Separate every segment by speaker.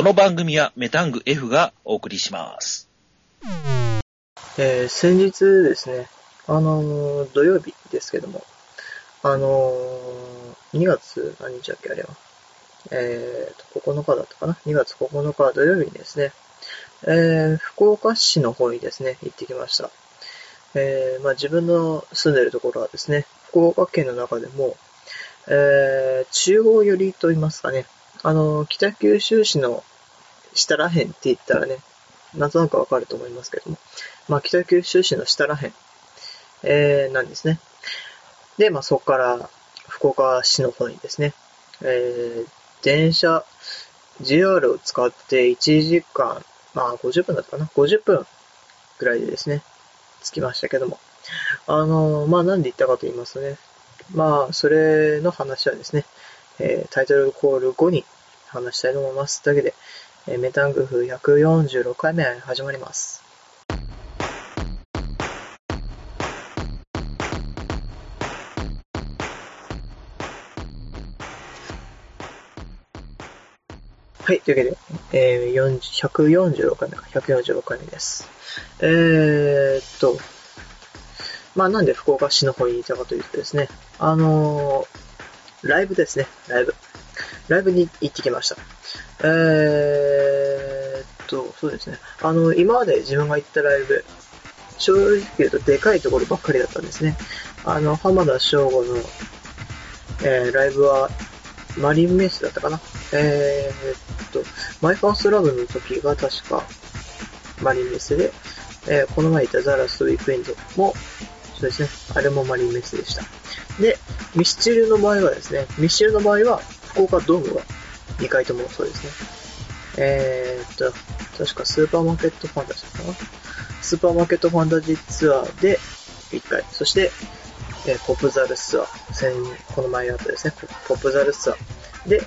Speaker 1: この番組はメタング F がお送りします。
Speaker 2: えー先日ですね、あのー土曜日ですけども、あのー2月何日だっけあれは。えーと、9日だったかな ?2 月9日土曜日にですね、えー福岡市の方にですね、行ってきました。えーまあ自分の住んでるところはですね、福岡県の中でも、えー中央寄りと言いますかね、あの北九州市の下らへんって言ったらね、なんとなくわかると思いますけども、まあ、北九州市の下らへん、えー、なんですね。で、まあ、そこから福岡市の方にですね、えー、電車、JR を使って1時間、まあ、50分だったかな ?50 分ぐらいでですね、着きましたけども。あのーまあ、なんで言ったかと言いますとね、まあ、それの話はですね、えータイトルコール後に話したいと思います。というわけで、メタングフ146回目始まります。はい、というわけで、えー、146回目か、146回目です。えーっと、まあなんで福岡市の方にいたかというとですね、あのーライブですね、ライブ。ライブに行ってきました。えーっと、そうですね。あの、今まで自分が行ったライブ、正直言うとでかいところばっかりだったんですね。あの、浜田省吾の、えー、ライブは、マリンメッセだったかなえーっと、マイファーストラブの時が確か、マリンメッセで、えーこの前行ったザラストウィークエンドも、そうですね、あれもマリンメッセでした。で、ミスチルの場合はですね、ミスチルの場合は、福岡ドームが2回ともそうですね。えーっと、確かスーパーマーケットファンタジーかな。スーパーマーケットファンタジーツアーで1回、そして、えーポップザルツアー、先この前あったですね、ポップザルツアー。で、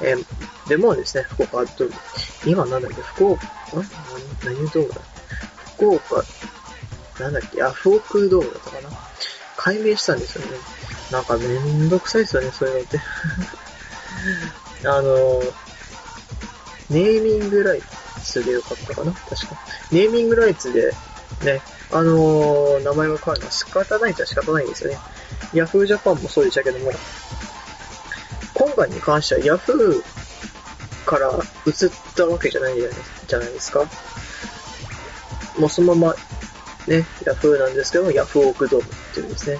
Speaker 2: えーでもですね、福岡ドーム、今なんだっけ、福岡、ん何何ドームだ？福岡、なんだっけ、ヤフオクドームだったかな。解明したんですよね。なんかめんどくさいですよね、そういうのって。あの、ネーミングライツでよかったかな確か。ネーミングライツで、ね、あのー名前が変わるのは仕方ないっちゃ仕方ないんですよね。ヤフージャパンもそうでしたけども、今回に関してはヤフーから移ったわけじゃないじゃないですか。もうそのまま、ね、ヤフーなんですけども、ヤフオクドームっていうんですね。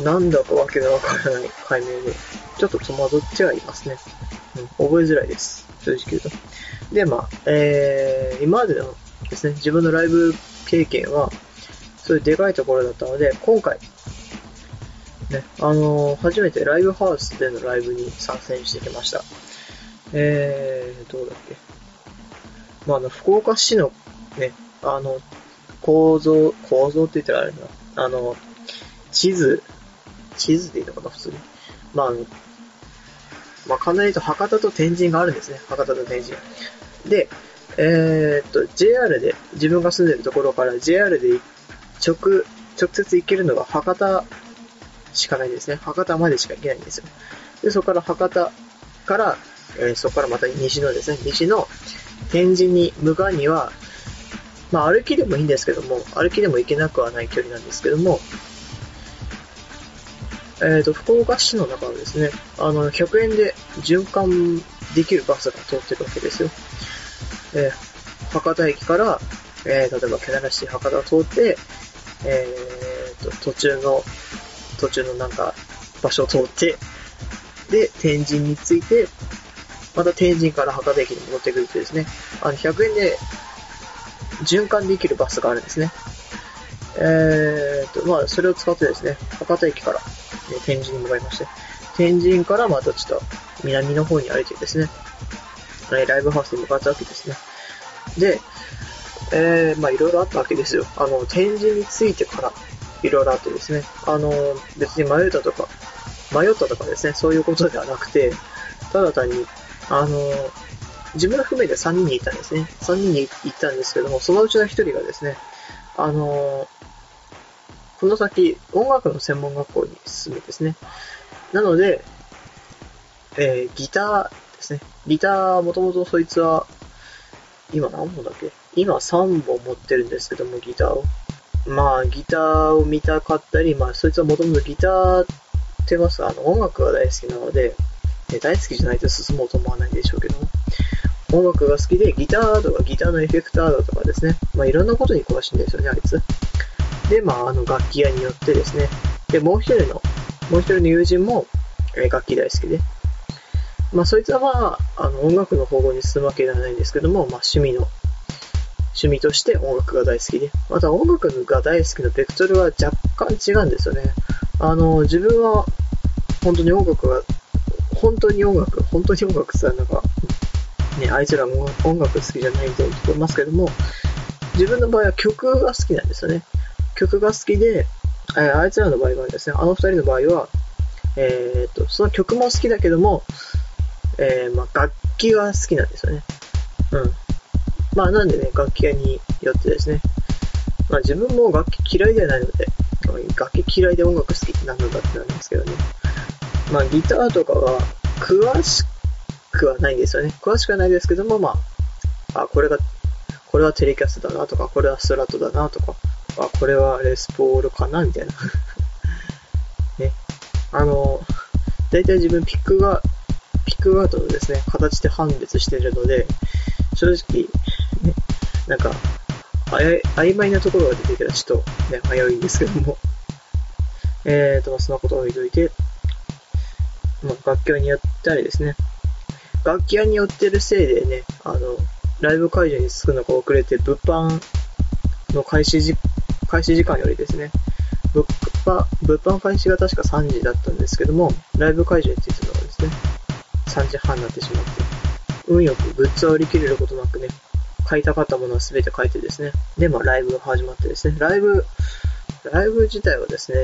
Speaker 2: なんだかわけがわからない解明で、ちょっと戸惑ってはいますね。覚えづらいです。正直言うと。で、まあ、えー、今までのですね、自分のライブ経験は、そういうでかいところだったので、今回、ね、あのー初めてライブハウスでのライブに参戦してきました。えー、どうだっけ。まあ、あの、福岡市のね、あの、構造、構造って言ったらあれだな。あの、地図、地図でいいのかな、普通に。まあ、あの、まあ、簡単に言うと博多と天神があるんですね。博多と天神。で、えーっと、JR で、自分が住んでるところから JR で直、直接行けるのが博多しかないですね。博多までしか行けないんですよ。で、そこから博多から、えーそこからまた西のですね、西の天神に向かうには、まあ歩きでもいいんですけども、歩きでも行けなくはない距離なんですけども、えっ、と、福岡市の中はですね、あの、100円で循環できるバスが通ってるわけですよ。えー博多駅から、えー例えば、けなら市博多を通って、えーと、途中の、途中のなんか、場所を通って、で、天神に着いて、また天神から博多駅に戻ってくるとですね、あの、100円で循環できるバスがあるんですね。えーと、まあ、それを使ってですね、博多駅から、えー天神に向かいまして、天神からまたちょっと南の方に歩いてですね、えーライブハウスに向かったわけですね。で、えー、まあいろいろあったわけですよ。あの、展示についてからいろいろあってですね、あの、別に迷ったとか、迷ったとかですね、そういうことではなくて、ただ単に、あの、自分含めて3人にいたんですね。3人に行ったんですけども、そのうちの1人がですね、あの、この先、音楽の専門学校に進むんですね。なので、えーギターですね。ギター、もともとそいつは、今何本だっけ？今3本持ってるんですけども、ギターを。まあ、ギターを見たかったり、まあ、そいつはもともとギターってますか、あの、音楽が大好きなので、ね、大好きじゃないと進もうと思わないでしょうけども、音楽が好きで、ギターとかギターのエフェクターだとかですね、まあ、いろんなことに詳しいんですよね、あいつ。で、まあ、あの、楽器屋によってですね、で、もう一人の、もう一人の友人も、え楽器大好きで、まあ、そいつはまあ、あの、音楽の方向に進むわけではないんですけども、まあ、趣味の、趣味として音楽が大好きで、また音楽が大好きのベクトルは若干違うんですよね。あの、自分は、本当に音楽が、本当に音楽、本当に音楽ってなんか、ね、あいつらも音楽好きじゃないみたいに聞こえますけども、自分の場合は曲が好きなんですよね。曲が好きで、えー、あいつらの場合はですね、あの二人の場合は、えー、っと、その曲も好きだけども、えー、まあ、楽器が好きなんですよね。うん。まあ、なんでね、楽器屋によってですね、まあ、自分も楽器嫌いではないので、楽器嫌いで音楽好きって何なんだってなんですけどね。まあ、ギターとかは、詳しくはないんですよね。詳しくはないですけども、まあ、あ、これが、これはテレキャストだなとか、これはストラトだなとか、あ、これはレスポールかな？みたいな。ね。あの、大体自分ピックがピックガードのですね、形で判別してるので、正直、ね、なんか、曖昧なところが出てきたらちょっとね、危ういんですけども、えーと、そのことを置いといて、まあ、楽器屋によったりですね、楽器屋によってるせいでね、あの、ライブ会場に着くのが遅れて、物販の開始時、開始時間よりですね、物販、物販開始が確か3時だったんですけども、ライブ会場に着いたのがですね、3時半になってしまって、運よくグッズを売り切れることなくね、買いたかったものは全て買えてですね、で、まあライブが始まってですね、ライブ、ライブ自体はですね、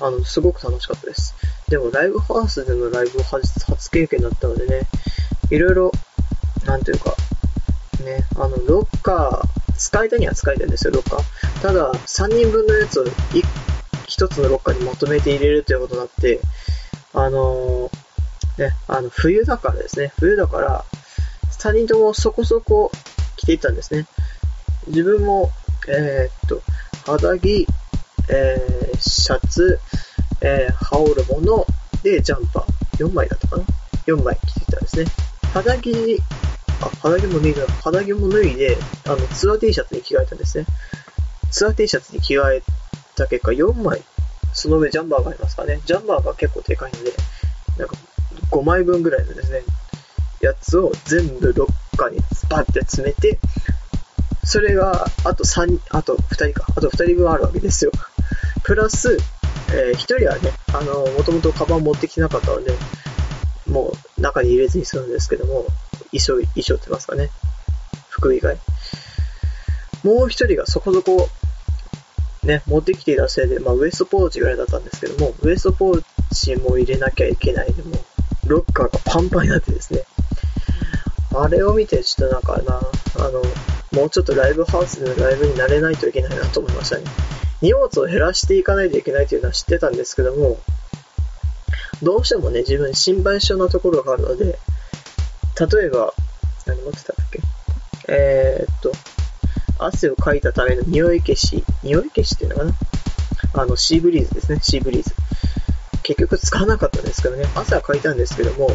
Speaker 2: うん、あの、すごく楽しかったです。でも、ライブハウスでのライブ初初経験だったのでね、いろいろ、なんていうか、ね、あの、ロッカー、使いたいには使えたんですよ、ロッカー。ただ、3人分のやつを1つのロッカーにまとめて入れるということになって、あのーね、あの、冬だからですね。冬だから、3人ともそこそこ着ていったんですね。自分も、えー、っと、肌着、えー、シャツ、えー、羽織るもの、で、ジャンパー。4枚だったかな ?4 枚着ていたんですね。肌着、あ、肌着も脱いだ。肌着も脱いで、あの、ツアー T シャツに着替えたんですね。ツアー T シャツに着替えた結果、4枚、その上ジャンバーがありますかね。ジャンバーが結構でかいので、なんか、5枚分ぐらいのですね、やつを全部ロッカーにスパッて詰めて、それが、あと3、あと2人か、あと2人分あるわけですよ。プラス、えー、1人はね、あの、もともとカバン持ってきてなかったので、もう中に入れずに済むんですけども、衣装、衣装って言いますかね。服以外。もう1人がそこそこ、ね、持ってきていたせいで、まあ、ウエストポーチぐらいだったんですけども、ウエストポーチも入れなきゃいけないでも、ロッカーがパンパンになってですね。あれを見て、ちょっとなんかな、あの、もうちょっとライブハウスでのライブになれないといけないなと思いましたね。荷物を減らしていかないといけないというのは知ってたんですけども、どうしてもね、自分心配性なところがあるので、例えば、何持ってたんだっけ？えー、っと、汗をかいたための匂い消し、匂い消しっていうのかな？あの、シーブリーズですね、シーブリーズ。結局使わなかったんですけどね、朝書いたんですけども、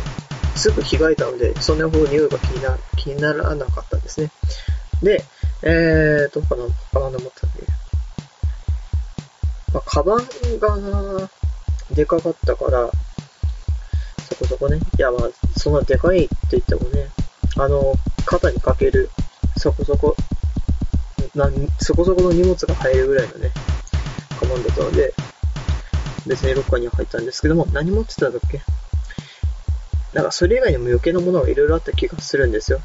Speaker 2: すぐ着替えたので、そんなほど匂いが気にな気にならなかったんですね。で、えー、どうかな、カバンで持ったんで。まあ、カバンが、でかかったから、そこそこね。いや、まあ、そんなでかいって言ってもね、あの、肩にかける、そこそこ、なそこそこの荷物が入るぐらいのね、カバンだったので、別にロッカーには入ったんですけども、何持ってたんだっけ？なんかそれ以外にも余計なものがいろいろあった気がするんですよ。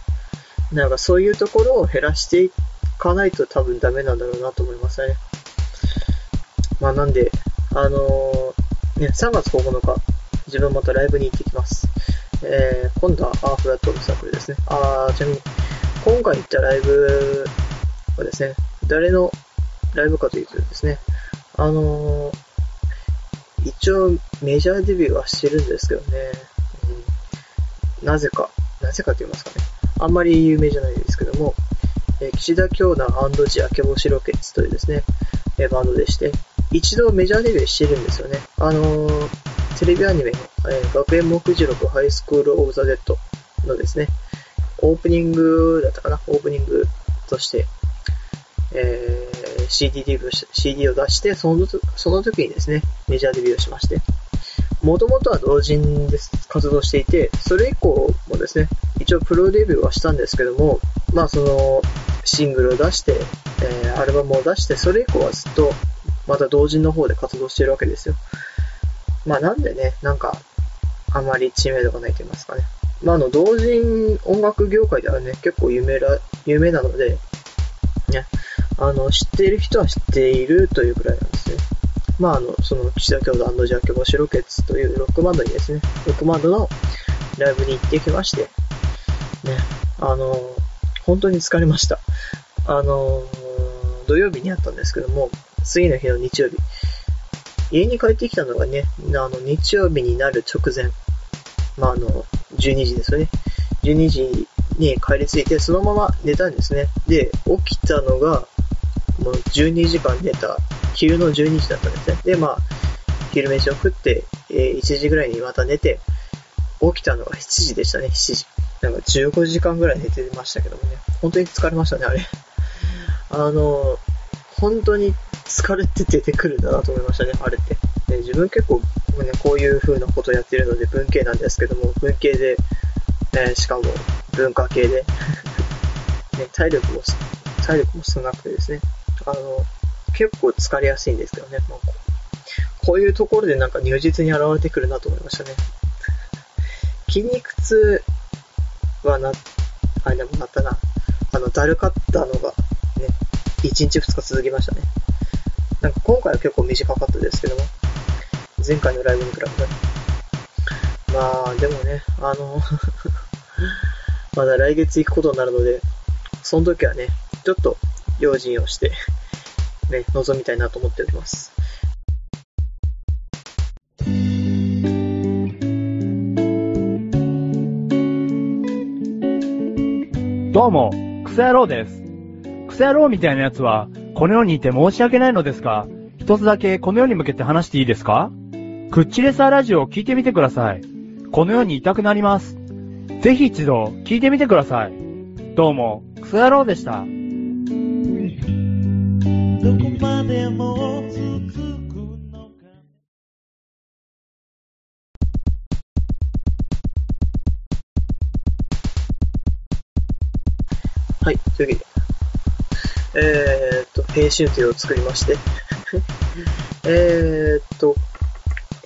Speaker 2: なんかそういうところを減らしていかないと多分ダメなんだろうなと思いますね。まあなんで、あのー、ね、3月9日、自分またライブに行ってきます。えー、今度はアーフラットサークルですね。あー、ちなみに、今回行ったライブはですね、誰のライブかというとですね、あのー、一応メジャーデビューはしてるんですけどね、うん、なぜか、なぜかと言いますかね、あんまり有名じゃないですけども、えー、岸田教団&THE明星ロケッツというですね、えー、バンドでして、一度メジャーデビューしてるんですよね。あのー、テレビアニメ、えー、学園黙示録 HIGHSCHOOL OF THE DEAD のですね、オープニングだったかなオープニングとして、えー、CD デビュー CD を出して、その、その時にですね、メジャーデビューをしまして、もともとは同人で活動していて、それ以降もですね、一応プロデビューはしたんですけども、まあその、シングルを出して、えー、アルバムを出して、それ以降はずっと、また同人の方で活動しているわけですよ。まあなんでね、なんか、あまり知名度がないと言いますかね。まああの、同人音楽業界ではね、結構有名ら、有名なので、ね、あの、知っている人は知っているというくらいなんですね。まあ、あの、その、岸田京都ジャケボシロケツというロックバンドにですね、ロックバンドのライブに行ってきまして、ね、あの、本当に疲れました。あの、土曜日にあったんですけども、次の日の日曜日、家に帰ってきたのがね、あの、日曜日になる直前、まあ、あの、12時ですよね。12時に帰り着いて、そのまま寝たんですね。で、起きたのが、もう12時間寝た昼の12時だったんですね。で、まあ、昼飯を食って、えー、1時ぐらいにまた寝て、起きたのが7時でしたね、7時。なんか15時間ぐらい寝てましたけどもね。本当に疲れましたね、あれ。あの、本当に疲れて出てくるんだなと思いましたね、あれって。で自分結構、ね、こういう風なことやってるので文系なんですけども、文系で、えー、しかも文化系でね、体力も、体力も少なくてですね、あの、結構疲れやすいんですけどね。まあ、こういうところでなんか如実に現れてくるなと思いましたね。筋肉痛はな、あれでもなったな。あの、だるかったのがね、1日2日続きましたね。なんか今回は結構短かったですけども、前回のライブに比べて。まあ、でもね、あの まだ来月行くことになるので、その時はね、ちょっと用心をしてね、臨みたいなと思っております。
Speaker 3: どうも、クソ野郎です。クソ野郎みたいな奴は、この世にいて申し訳ないのですが、一つだけこの世に向けて話していいですか？クッチレサーラジオを聞いてみてください。この世にいたくなります。ぜひ一度聞いてみてください。どうも、クソ野郎でした。どこまでも続くのか
Speaker 2: はい、というわけで、えー、編集というを作りまして えっと、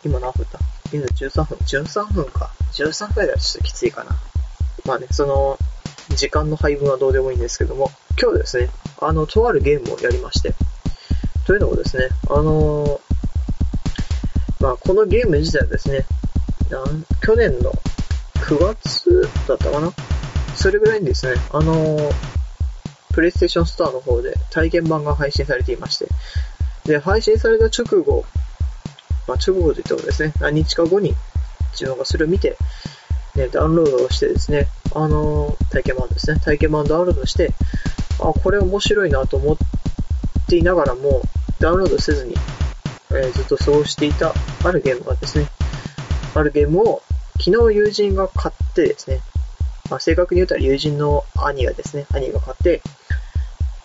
Speaker 2: 今何分だ？今13分 ?13 分か。13分だとちょっときついかな。まあね、その、時間の配分はどうでもいいんですけども、今日ですね、あの、とあるゲームをやりまして、というのもですね、あのー、まあ、このゲーム自体はですね、なん去年の9月だったかな？それぐらいにですね、あのー、プレイステーションストアの方で体験版が配信されていまして、で、配信された直後、まあ、直後といってもですね、何日か後に自分がそれを見て、ね、ダウンロードをしてですね、あのー、体験版ですね、体験版ダウンロードして、あ、これ面白いなと思っていながらも、ダウンロードせずに、えー、ずっと過ごしていたあるゲームがですね、あるゲームを昨日友人が買ってですね、まあ、正確に言うと友人の兄がですね、兄が買って、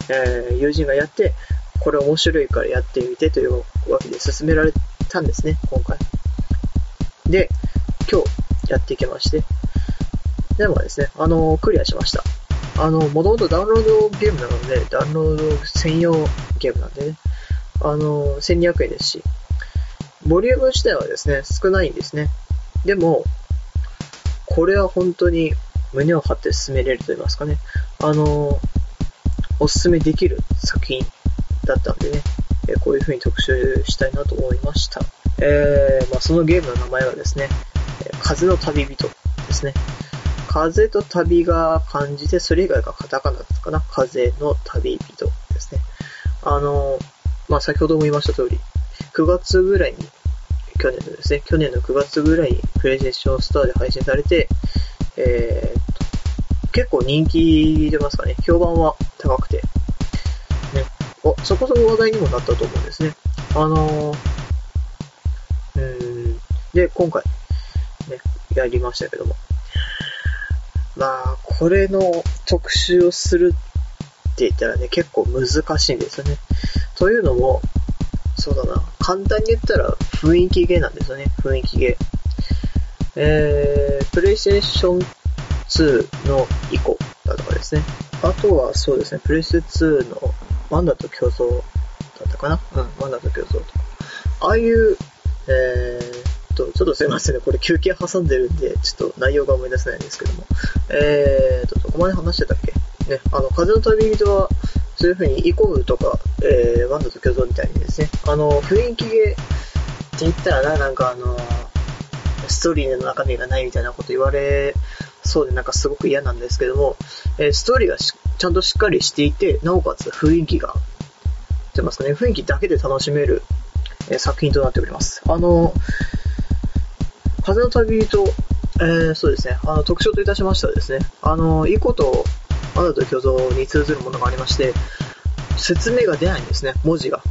Speaker 2: えー、友人がやって、これ面白いからやってみてというわけで勧められたんですね、今回。で、今日やっていきまして、でもですね、あのー、クリアしました。あの、もともとダウンロードゲームなので、ダウンロード専用ゲームなんでね、あの、1200円ですし、ボリューム自体はですね、少ないんですね。でも、これは本当に胸を張って進めれると言いますかね、あの、おすすめできる作品だったんでね、えこういう風に特集したいなと思いました。えー、まあ、そのゲームの名前はですね、風の旅人ですね。風と旅が漢字で、それ以外がカタカナですかな。風の旅人ですね。あの、まあ、先ほども言いました通り、9月ぐらいに、去年のですね、去年の9月ぐらいにプレイステーションストアで配信されて、えー、結構人気出ますかね。評判は高くて。ね。お、そこそこ話題にもなったと思うんですね。あのー、うん。で、今回、ね、やりましたけども。まあ、これの特集をするって言ったらね、結構難しいんですよね。というのも、そうだな、簡単に言ったら雰囲気ゲーなんですよね、雰囲気ゲー。えー、プレイステーション2の以降だとかですね。あとはそうですね、プレス2のワンダと競争だったかなうん、ワンダと競争とか。ああいう、えーと、ちょっとすいませんね、これ休憩挟んでるんで、ちょっと内容が思い出せないんですけども。えーと、どこまで話してたっけ？ね、あの、風の旅人は、そういう風にイコーとか、えー、ワンダと巨像みたいにですね、あの、雰囲気ゲーって言ったらな、なんかあの、ストーリーの中身がないみたいなこと言われそうでなんかすごく嫌なんですけども、えー、ストーリーがちゃんとしっかりしていて、なおかつ雰囲気が、てますかね、雰囲気だけで楽しめる、えー、作品となっております。あの、風の旅人、えー、そうですね、あの、特徴といたしましてはですね、あの、いいこと、アナと巨像に通ずるものがありまして、説明が出ないんですね、文字が。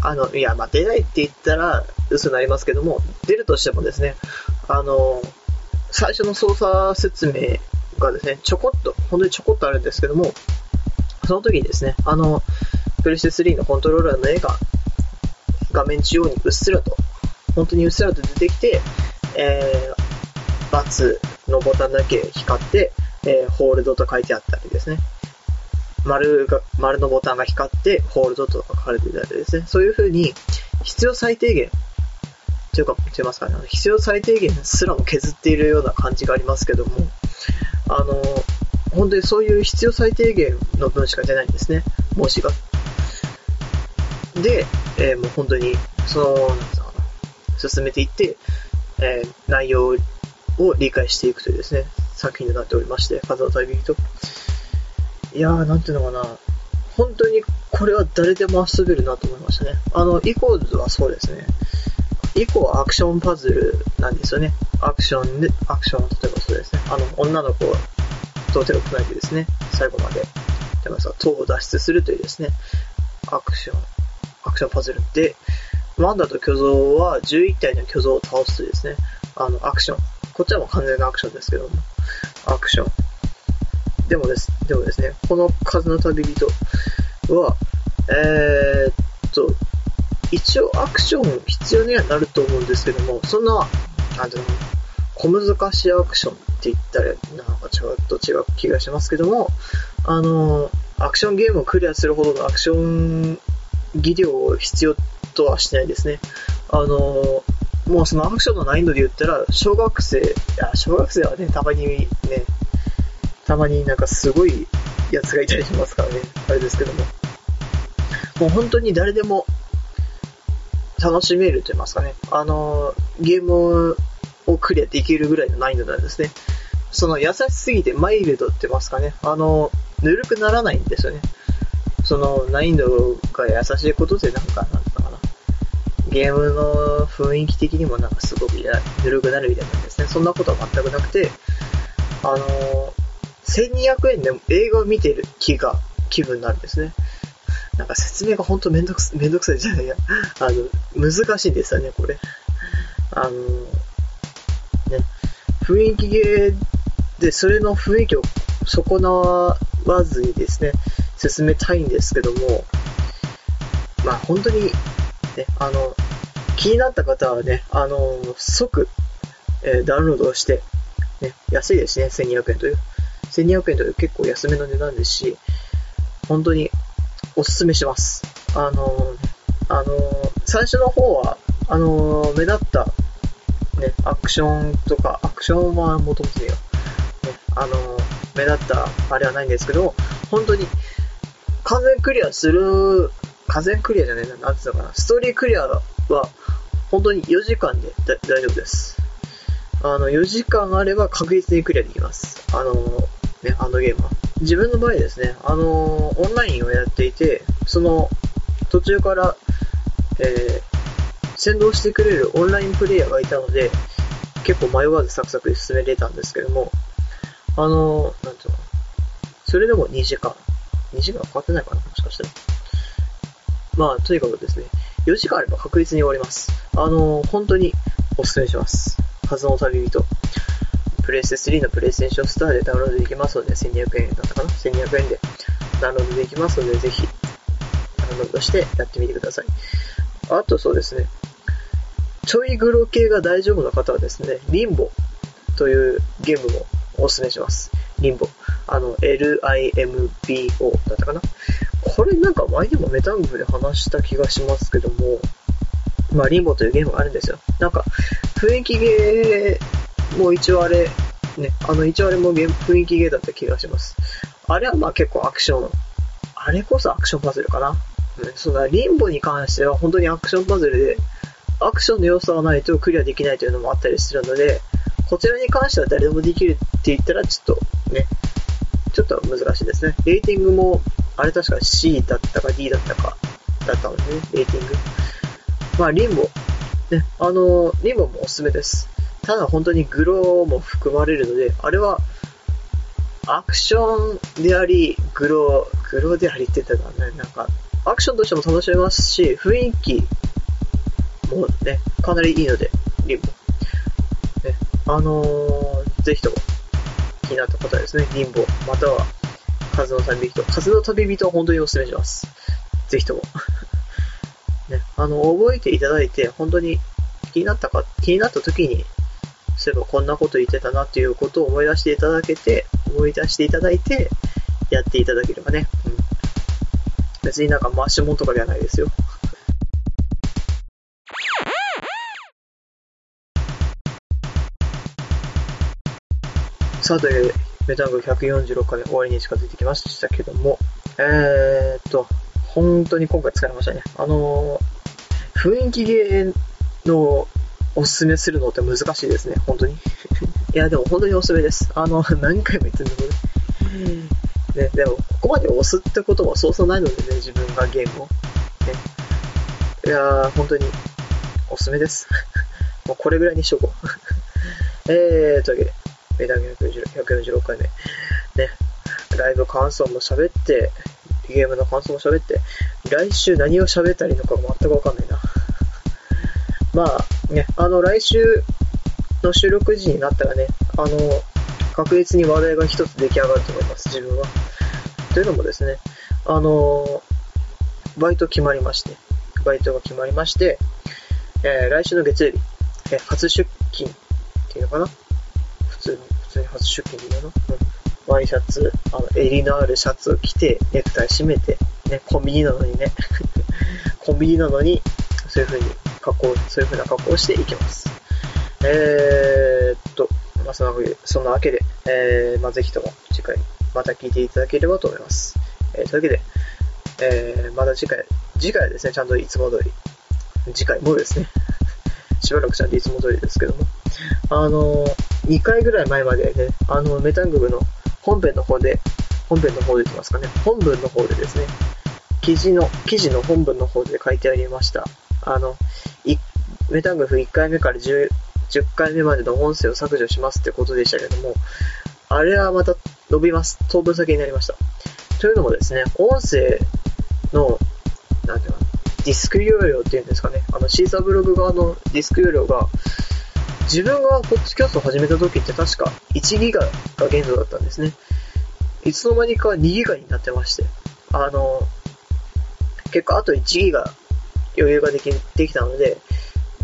Speaker 2: あの、いや、まあ、出ないって言ったら嘘になりますけども、出るとしてもですね、あの、最初の操作説明がですね、ちょこっと、本当にちょこっとあるんですけども、その時にですね、あの、プレステ3のコントローラーの絵が画面中央にうっすらと、本当にうっすらと出てきて、えー、バツのボタンだけ光って、えー、ホールドと書いてあったりですね。丸が、丸のボタンが光って、ホールドと書かれていたりですね。そういう風に、必要最低限、というか、言いますかね、必要最低限すらも削っているような感じがありますけども、あの、本当にそういう必要最低限の分しか出ないんですね、文字が。で、えー、もう本当に、その、なんつうのかな、進めていって、えー、内容を理解していくというですね、作品になっておりまして、風の旅人。いやー、なんていうのかな、本当にこれは誰でも遊べるなと思いましたね。あの、イコーズはそうですね。以降はアクションパズルなんですよね。アクションで、アクション、例えばそうですね。あの、女の子と手を繋いでですね、最後まで、でもさ、塔を脱出するというですね、アクション、アクションパズルで、ワンダと巨像は11体の巨像を倒すというですね、あの、アクション。こっちはもう完全なアクションですけども、アクション。でもです、でもですね、この風の旅人は、えー、っと、一応アクション必要にはなると思うんですけども、そんな、なんていうの、小難しいアクションって言ったら、なんか違うと違う気がしますけども、あの、アクションゲームをクリアするほどのアクション技量を必要とはしないですね。あの、もうそのアクションの難易度で言ったら、小学生、いや、小学生はね、たまにね、たまになんかすごいやつがいたりしますからね、あれですけども。もう本当に誰でも楽しめると言いますかね。あの、ゲームをクリアできるぐらいの難易度なんですね。その優しすぎてマイルドって言いますかね。あの、ぬるくならないんですよね。その難易度が優しいことでなんか、なんかな。ゲームの雰囲気的にもなんかすごくぬるくなるみたいなんですね。そんなことは全くなくて、あの、1200円でも映画を見てる気が、気分になるんですね。なんか説明がほんとめんどくさ、めんどくさいじゃないや。あの、難しいんですよね、これ。あの、ね、雰囲気ゲーで、それの雰囲気を損なわずにですね、進めたいんですけども、まあ本当に、ね、あの、気になった方はね、あの、即、えー、ダウンロードして、ね、安いですね、1200円という。1200円という結構安めの値段ですし、本当におすすめします。あの、あの、最初の方は、あの、目立った、ね、アクションとか、アクションはもともとねよ。ね、あの、目立ったあれはないんですけど、本当に、完全クリアする、完全クリアじゃないな、なんていうのかな、ストーリークリアは、本当に4時間で大丈夫です。あの、4時間あれば確実にクリアできます。あの、ね、あのゲームは。自分の場合ですね、あのー、オンラインをやっていて、その、途中から、えー、先導してくれるオンラインプレイヤーがいたので、結構迷わずサクサク進めれたんですけども、あのー、なんていうの、それでも2時間。2時間かかってないかなもしかしたら。まあ、とにかくですね、4時間あれば確実に終わります。あのー本当にお勧めします。風の旅人。プレイス3のプレイステーションスターでダウンロードできますので、1200円だったかな ?1200 円でダウンロードできますので、ぜひ、ダウンロードしてやってみてください。あとそうですね、ちょいグロ系が大丈夫な方はですね、リンボというゲームもお勧めします。リンボ。あの、LIMBO だったかな？これなんか前にもメタングで話した気がしますけども、まあ、リンボというゲームがあるんですよ。なんか、雰囲気ゲーもう一応あれ、ね、あの一応あれも雰囲気ゲーだった気がします。あれはまあ結構アクション、あれこそアクションパズルかな。うん、そうだ、リンボに関しては本当にアクションパズルで、アクションの要素がないとクリアできないというのもあったりするので、こちらに関しては誰でもできるって言ったらちょっとね、ちょっと難しいですね。レーティングも、あれ確か C だったか D だったか、だったのでね、レーティング。まあ、リンボ。ね、あのー、リンボもおすすめです。ただ本当にグローも含まれるので、あれは、アクションであり、グロー、グローでありって言ったらね、なんか、アクションとしても楽しめますし、雰囲気もね、かなりいいので、リンボ。ね、あのー、ぜひとも、気になった方はですね、リンボ、または、風の旅人。風の旅人は本当にお勧めします。ぜひとも。ね、あの、覚えていただいて、本当に気になったか、気になった時に、そういえばこんなこと言ってたなっていうことを思い出していただけて、思い出していただいて、やっていただければね。うん。別になんか回し物とかではないですよ。さあ、という、メタング146回目終わりに近づいてきましたけども、えーっと、本当に今回疲れましたね。あのー、雰囲気ゲーのおすすめするのって難しいですね、本当に。いや、でも本当におすすめです。あの、何回も言ってんだけどね。でも、ここまで押すってことはそうそうないのでね、自分がゲームを。ね。いやー、本当に、おすすめです。もうこれぐらいにしとこう。えー、というわけで、メダル146回目。ね、ライブ感想も喋って、ゲームの感想も喋って、来週何を喋ったらいいのか全くわかんないな。まあ、ね、あの、来週の収録時になったらね、あの、確実に話題が一つ出来上がると思います、自分は。というのもですね、あの、バイト決まりまして、バイトが決まりまして、えー来週の月曜日、えー初出勤っていうのかな？普通に、普通に初出勤でいいのかな？うん。ワイシャツ、あの、襟のあるシャツを着て、ネクタイ締めて、ね、コンビニなのにね、コンビニなのに、そういう風に格好、そういう風な格好をしていきます。えーっと、まあ、そんなわけで、そんなわけで、えー、まあ、ぜひとも次回また聞いていただければと思います。えー、というわけで、えー、また次回、次回はですね、ちゃんといつも通り、次回もですね、しばらくちゃんといつも通りですけども、あの、2回ぐらい前までね、あの、メタングブの本編の方で、本編の方で言ってますかね、本文の方でですね、記事の、記事の本文の方で書いてありました。あの、メタグフ1回目から 10, 10回目までの音声を削除しますってことでしたけども、あれはまた伸びます。当分先になりました。というのもですね、音声の、なんていうのか、ディスク容量っていうんですかね、あの、シーサーブログ側のディスク容量が、自分がポッドキャストを始めた時って確か1ギガが限度だったんですね。いつの間にか2ギガになってまして、あの、結構あと1ギガ余裕ができ、できたので、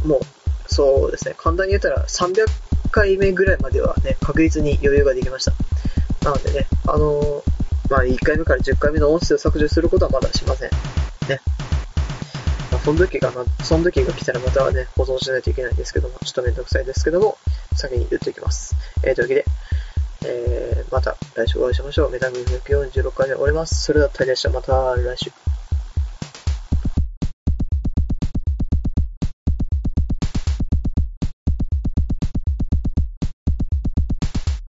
Speaker 2: もう、そうですね、簡単に言ったら300回目ぐらいまではね、確実に余裕ができました。なのでね、あのーまあ、1回目から10回目の音声を削除することはまだしません。ね。まあ、その時がな、その時が来たらまたね、保存しないといけないんですけども、ちょっとめんどくさいですけども、先に言っておきます。えー、というわけで、えー、また来週お会いしましょう。メタグ146回目終わります。それでは、大変でした。また来週。